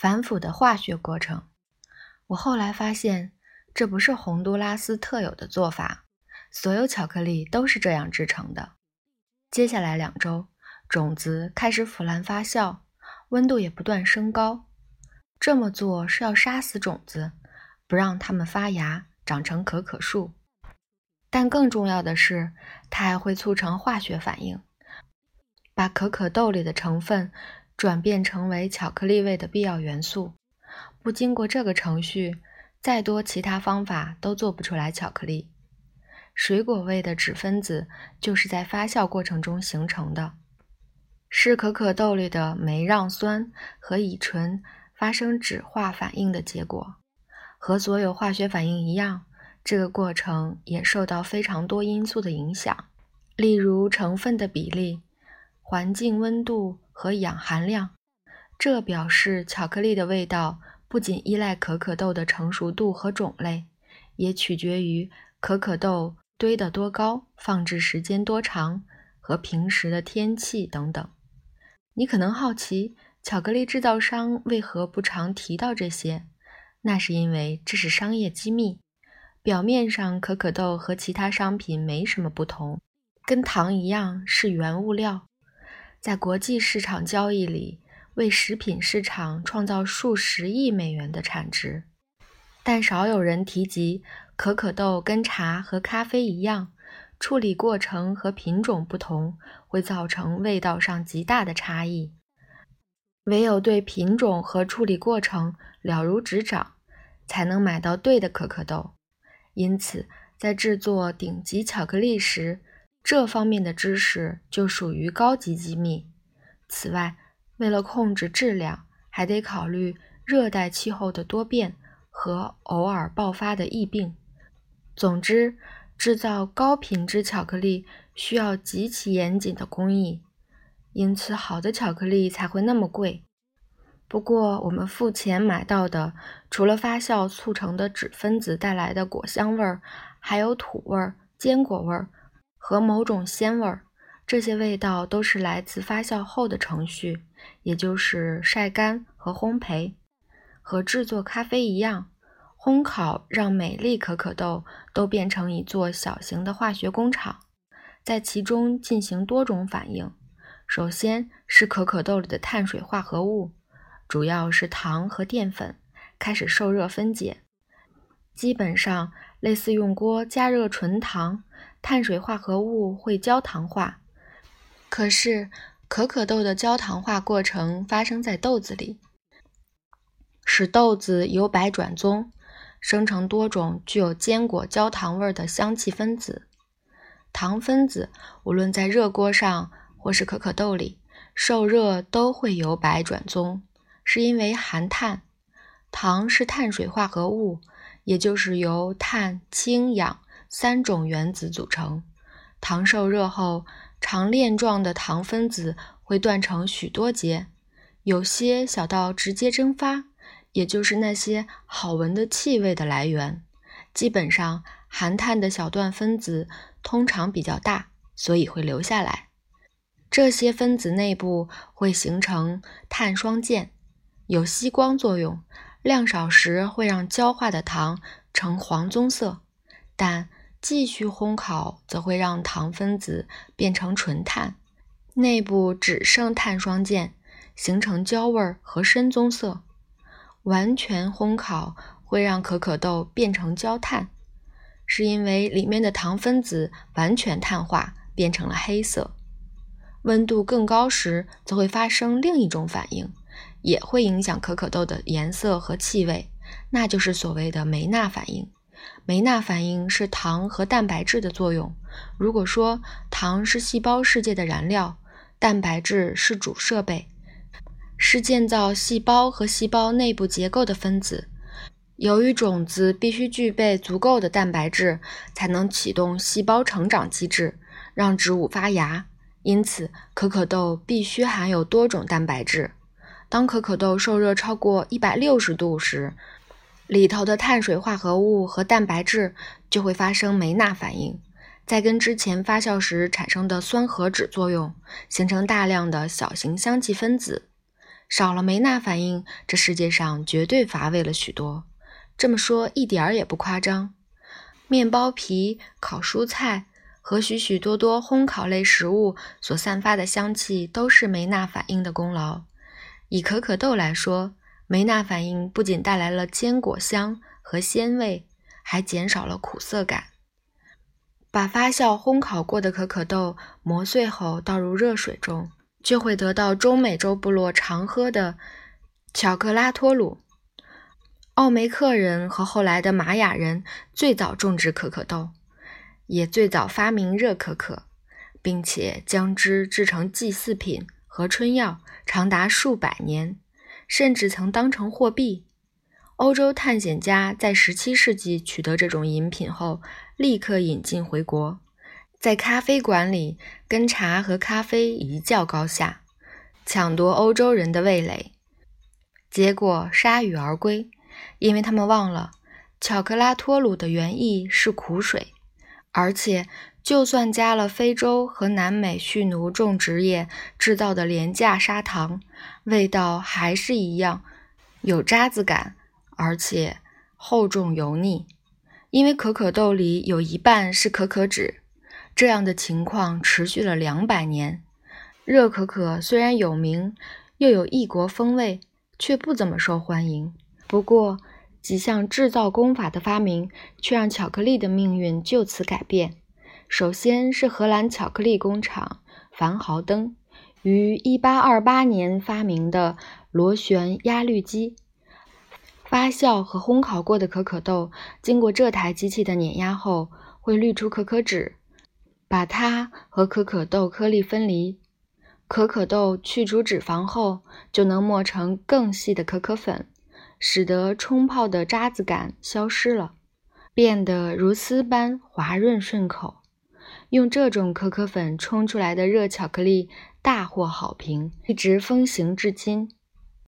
反腐的化学过程。我后来发现，这不是洪都拉斯特有的做法，所有巧克力都是这样制成的。接下来两周，种子开始腐烂发酵，温度也不断升高。这么做是要杀死种子，不让它们发芽长成可可树。但更重要的是，它还会促成化学反应，把可可豆里的成分转变成为巧克力味的必要元素。不经过这个程序，再多其他方法都做不出来巧克力。水果味的脂分子就是在发酵过程中形成的，是可可豆里的酶让酸和乙醇发生酯化反应的结果。和所有化学反应一样。这个过程也受到非常多因素的影响，例如成分的比例、环境温度和氧含量。这表示巧克力的味道不仅依赖可可豆的成熟度和种类，也取决于可可豆堆得多高、放置时间多长和平时的天气等等。你可能好奇，巧克力制造商为何不常提到这些？那是因为这是商业机密。表面上，可可豆和其他商品没什么不同，跟糖一样是原物料，在国际市场交易里为食品市场创造数十亿美元的产值。但少有人提及，可可豆跟茶和咖啡一样，处理过程和品种不同，会造成味道上极大的差异。唯有对品种和处理过程了如指掌，才能买到对的可可豆。因此，在制作顶级巧克力时，这方面的知识就属于高级机密。此外，为了控制质量，还得考虑热带气候的多变和偶尔爆发的疫病。总之，制造高品质巧克力需要极其严谨的工艺，因此好的巧克力才会那么贵。不过，我们付钱买到的，除了发酵促成的脂分子带来的果香味儿，还有土味儿、坚果味儿和某种鲜味儿。这些味道都是来自发酵后的程序，也就是晒干和烘焙。和制作咖啡一样，烘烤让每粒可可豆都变成一座小型的化学工厂，在其中进行多种反应。首先是可可豆里的碳水化合物。主要是糖和淀粉开始受热分解，基本上类似用锅加热纯糖，碳水化合物会焦糖化。可是可可豆的焦糖化过程发生在豆子里，使豆子由白转棕，生成多种具有坚果焦糖味的香气分子。糖分子无论在热锅上或是可可豆里受热，都会由白转棕。是因为含碳，糖是碳水化合物，也就是由碳、氢、氧三种原子组成。糖受热后，长链状的糖分子会断成许多节，有些小到直接蒸发，也就是那些好闻的气味的来源。基本上，含碳的小段分子通常比较大，所以会留下来。这些分子内部会形成碳双键。有吸光作用，量少时会让焦化的糖呈黄棕色，但继续烘烤则会让糖分子变成纯碳，内部只剩碳双键，形成焦味和深棕色。完全烘烤会让可可豆变成焦炭，是因为里面的糖分子完全碳化变成了黑色。温度更高时则会发生另一种反应。也会影响可可豆的颜色和气味，那就是所谓的梅纳反应。梅纳反应是糖和蛋白质的作用。如果说糖是细胞世界的燃料，蛋白质是主设备，是建造细胞和细胞内部结构的分子。由于种子必须具备足够的蛋白质，才能启动细胞成长机制，让植物发芽。因此，可可豆必须含有多种蛋白质。当可可豆受热超过一百六十度时，里头的碳水化合物和蛋白质就会发生梅纳反应，在跟之前发酵时产生的酸和酯作用，形成大量的小型香气分子。少了梅纳反应，这世界上绝对乏味了许多。这么说一点儿也不夸张。面包皮、烤蔬菜和许许多多烘烤类食物所散发的香气，都是梅纳反应的功劳。以可可豆来说，梅纳反应不仅带来了坚果香和鲜味，还减少了苦涩感。把发酵烘烤过的可可豆磨碎后倒入热水中，就会得到中美洲部落常喝的巧克拉托鲁。奥梅克人和后来的玛雅人最早种植可可豆，也最早发明热可可，并且将之制成祭祀品和春药，长达数百年。甚至曾当成货币。欧洲探险家在17世纪取得这种饮品后，立刻引进回国，在咖啡馆里跟茶和咖啡一较高下，抢夺欧洲人的味蕾，结果铩羽而归，因为他们忘了巧克拉托鲁的原意是苦水，而且。就算加了非洲和南美蓄奴种植业制造的廉价砂糖，味道还是一样，有渣子感，而且厚重油腻。因为可可豆里有一半是可可脂，这样的情况持续了两百年。热可可虽然有名，又有异国风味，却不怎么受欢迎。不过，几项制造工法的发明，却让巧克力的命运就此改变。首先是荷兰巧克力工厂凡豪登于1828年发明的螺旋压滤机。发酵和烘烤过的可可豆经过这台机器的碾压后，会滤出可可脂，把它和可可豆颗粒分离。可可豆去除脂肪后，就能磨成更细的可可粉，使得冲泡的渣子感消失了，变得如丝般滑润顺口。用这种可可粉冲出来的热巧克力大获好评，一直风行至今。